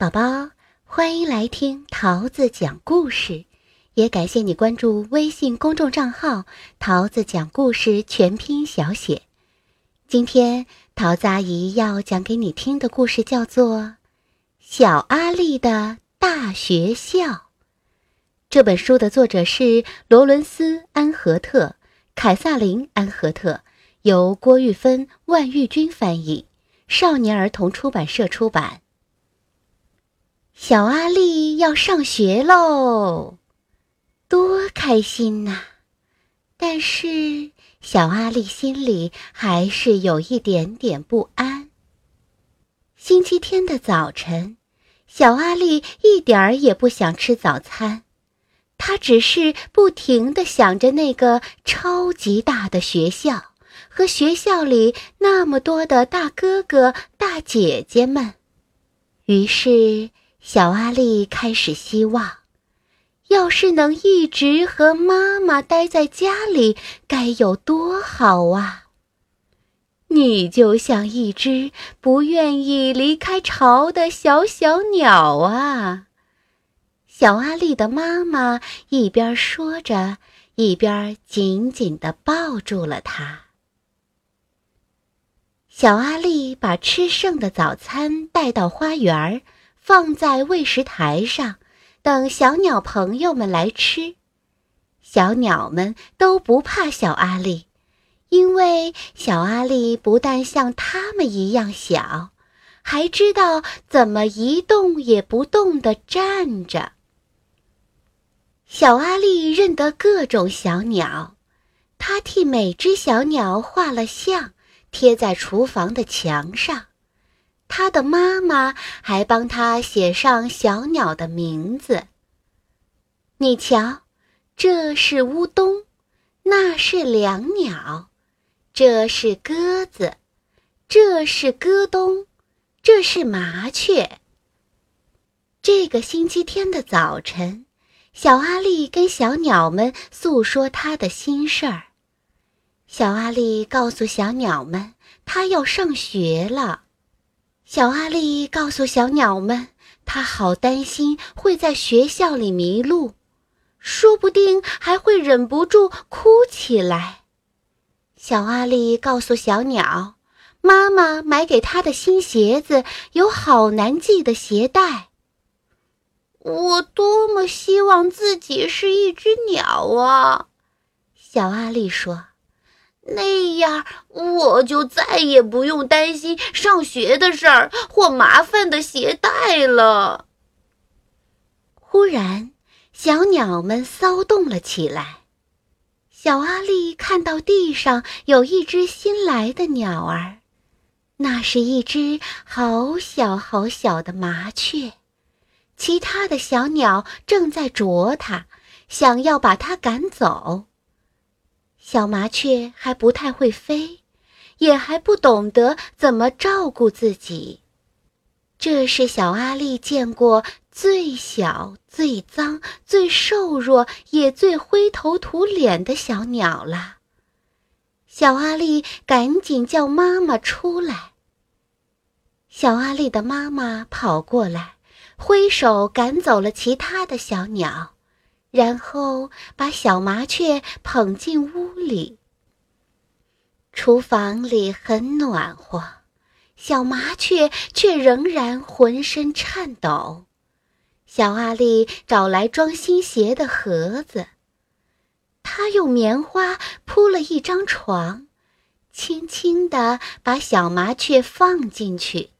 宝宝，欢迎来听桃子讲故事，也感谢你关注微信公众账号“桃子讲故事全拼小写”。今天桃子阿姨要讲给你听的故事叫做《小阿力的大学校》。这本书的作者是罗伦斯·安和特、凯撒琳·安和特，由郭玉芬、万玉君翻译，少年儿童出版社出版。小阿力要上学喽，多开心呐！但是小阿力心里还是有一点点不安。星期天的早晨，小阿力一点儿也不想吃早餐，他只是不停的想着那个超级大的学校和学校里那么多的大哥哥、大姐姐们。于是。小阿力开始希望，要是能一直和妈妈待在家里，该有多好啊！你就像一只不愿意离开巢的小小鸟啊！小阿力的妈妈一边说着，一边紧紧地抱住了他。小阿力把吃剩的早餐带到花园儿。放在喂食台上，等小鸟朋友们来吃。小鸟们都不怕小阿力，因为小阿力不但像它们一样小，还知道怎么一动也不动地站着。小阿力认得各种小鸟，他替每只小鸟画了像，贴在厨房的墙上。他的妈妈还帮他写上小鸟的名字。你瞧，这是乌冬，那是两鸟，这是鸽子，这是鸽冬，这是麻雀。这个星期天的早晨，小阿力跟小鸟们诉说他的心事儿。小阿力告诉小鸟们，他要上学了。小阿力告诉小鸟们，他好担心会在学校里迷路，说不定还会忍不住哭起来。小阿力告诉小鸟，妈妈买给他的新鞋子有好难系的鞋带。我多么希望自己是一只鸟啊！小阿力说。那样，我就再也不用担心上学的事儿或麻烦的鞋带了。忽然，小鸟们骚动了起来。小阿力看到地上有一只新来的鸟儿，那是一只好小好小的麻雀。其他的小鸟正在啄它，想要把它赶走。小麻雀还不太会飞，也还不懂得怎么照顾自己。这是小阿力见过最小、最脏、最瘦弱，也最灰头土脸的小鸟了。小阿力赶紧叫妈妈出来。小阿力的妈妈跑过来，挥手赶走了其他的小鸟。然后把小麻雀捧进屋里。厨房里很暖和，小麻雀却仍然浑身颤抖。小阿力找来装新鞋的盒子，他用棉花铺了一张床，轻轻地把小麻雀放进去。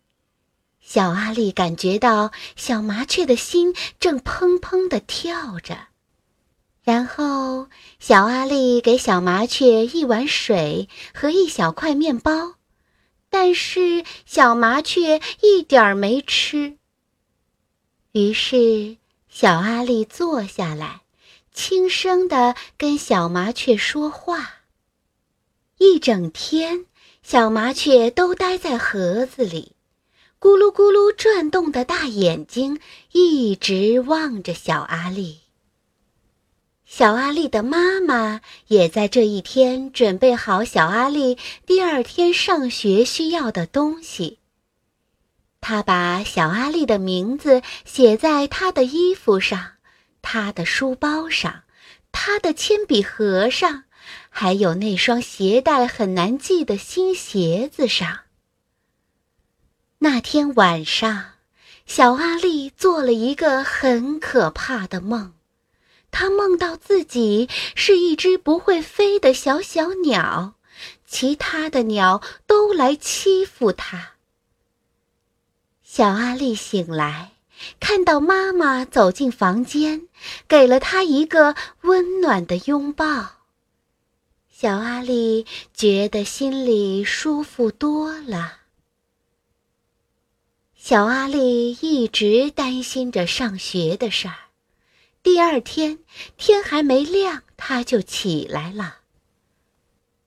小阿力感觉到小麻雀的心正砰砰地跳着。然后，小阿力给小麻雀一碗水和一小块面包，但是小麻雀一点儿没吃。于是，小阿力坐下来，轻声地跟小麻雀说话。一整天，小麻雀都待在盒子里，咕噜咕噜转动的大眼睛一直望着小阿力。小阿力的妈妈也在这一天准备好小阿力第二天上学需要的东西。他把小阿丽的名字写在他的衣服上、他的书包上、他的铅笔盒上，还有那双鞋带很难系的新鞋子上。那天晚上，小阿丽做了一个很可怕的梦，他梦到自己是一只不会飞的小小鸟，其他的鸟都来欺负他。小阿丽醒来，看到妈妈走进房间，给了她一个温暖的拥抱。小阿丽觉得心里舒服多了。小阿丽一直担心着上学的事儿。第二天天还没亮，她就起来了。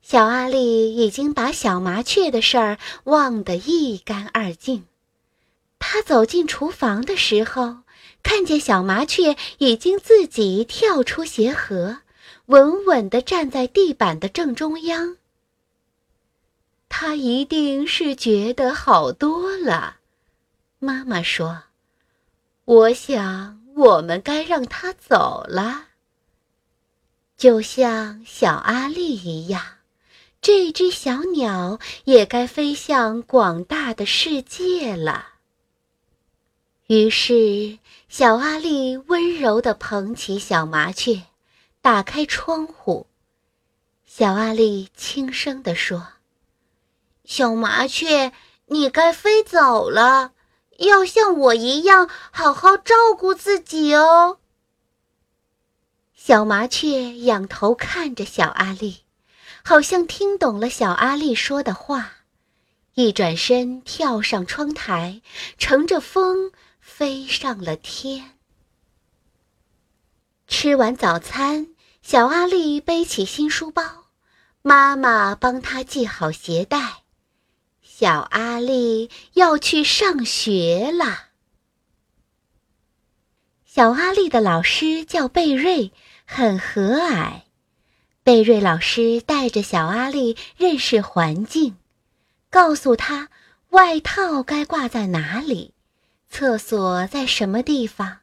小阿丽已经把小麻雀的事儿忘得一干二净。他走进厨房的时候，看见小麻雀已经自己跳出鞋盒，稳稳地站在地板的正中央。他一定是觉得好多了，妈妈说：“我想我们该让它走了，就像小阿丽一样，这只小鸟也该飞向广大的世界了。”于是，小阿丽温柔地捧起小麻雀，打开窗户。小阿丽轻声地说：“小麻雀，你该飞走了，要像我一样好好照顾自己哦。”小麻雀仰头看着小阿丽，好像听懂了小阿丽说的话，一转身跳上窗台，乘着风。飞上了天。吃完早餐，小阿丽背起新书包，妈妈帮她系好鞋带。小阿丽要去上学了。小阿丽的老师叫贝瑞，很和蔼。贝瑞老师带着小阿丽认识环境，告诉他外套该挂在哪里。厕所在什么地方？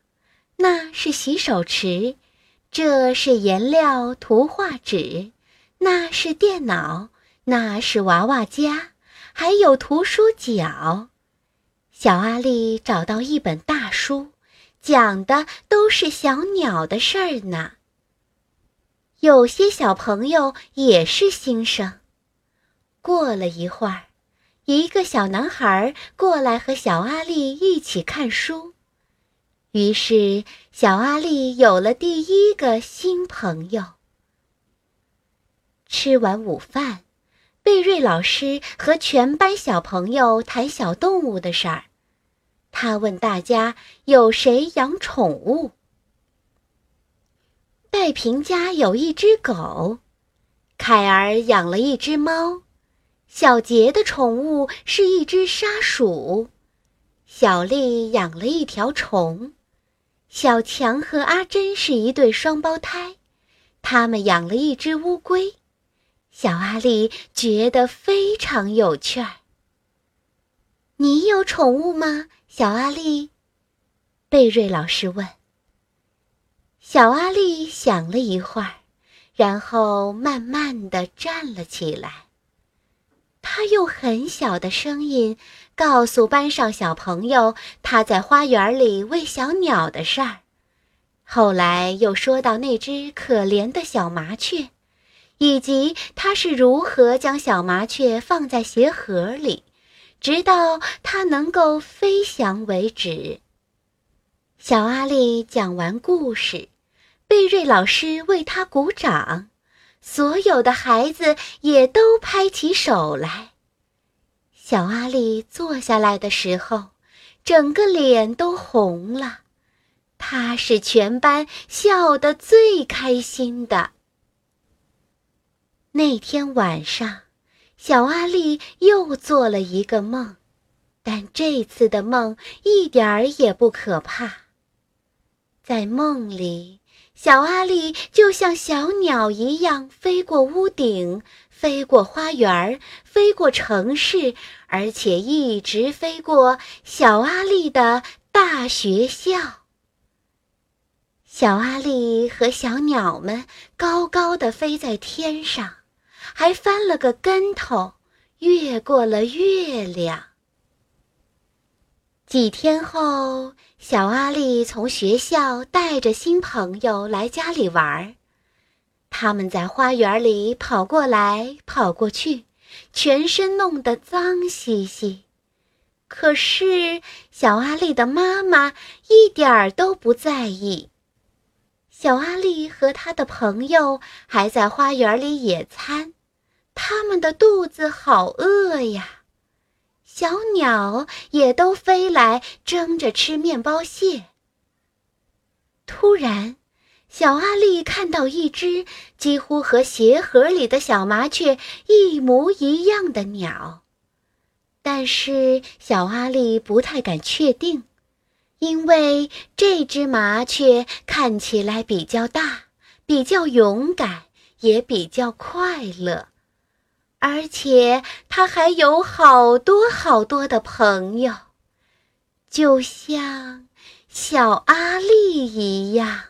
那是洗手池，这是颜料图画纸，那是电脑，那是娃娃家，还有图书角。小阿丽找到一本大书，讲的都是小鸟的事儿呢。有些小朋友也是新生。过了一会儿。一个小男孩过来和小阿丽一起看书，于是小阿丽有了第一个新朋友。吃完午饭，贝瑞老师和全班小朋友谈小动物的事儿。他问大家有谁养宠物。戴平家有一只狗，凯儿养了一只猫。小杰的宠物是一只沙鼠，小丽养了一条虫，小强和阿珍是一对双胞胎，他们养了一只乌龟。小阿丽觉得非常有趣儿。你有宠物吗，小阿丽？贝瑞老师问。小阿丽想了一会儿，然后慢慢的站了起来。他用很小的声音告诉班上小朋友他在花园里喂小鸟的事儿，后来又说到那只可怜的小麻雀，以及他是如何将小麻雀放在鞋盒里，直到它能够飞翔为止。小阿力讲完故事，贝瑞老师为他鼓掌。所有的孩子也都拍起手来。小阿力坐下来的时候，整个脸都红了。他是全班笑得最开心的。那天晚上，小阿丽又做了一个梦，但这次的梦一点儿也不可怕。在梦里。小阿力就像小鸟一样飞过屋顶，飞过花园，飞过城市，而且一直飞过小阿力的大学校。小阿力和小鸟们高高的飞在天上，还翻了个跟头，越过了月亮。几天后，小阿力从学校带着新朋友来家里玩儿。他们在花园里跑过来跑过去，全身弄得脏兮兮。可是小阿力的妈妈一点儿都不在意。小阿力和他的朋友还在花园里野餐，他们的肚子好饿呀。小鸟也都飞来争着吃面包屑。突然，小阿力看到一只几乎和鞋盒里的小麻雀一模一样的鸟，但是小阿力不太敢确定，因为这只麻雀看起来比较大，比较勇敢，也比较快乐。而且他还有好多好多的朋友，就像小阿力一样。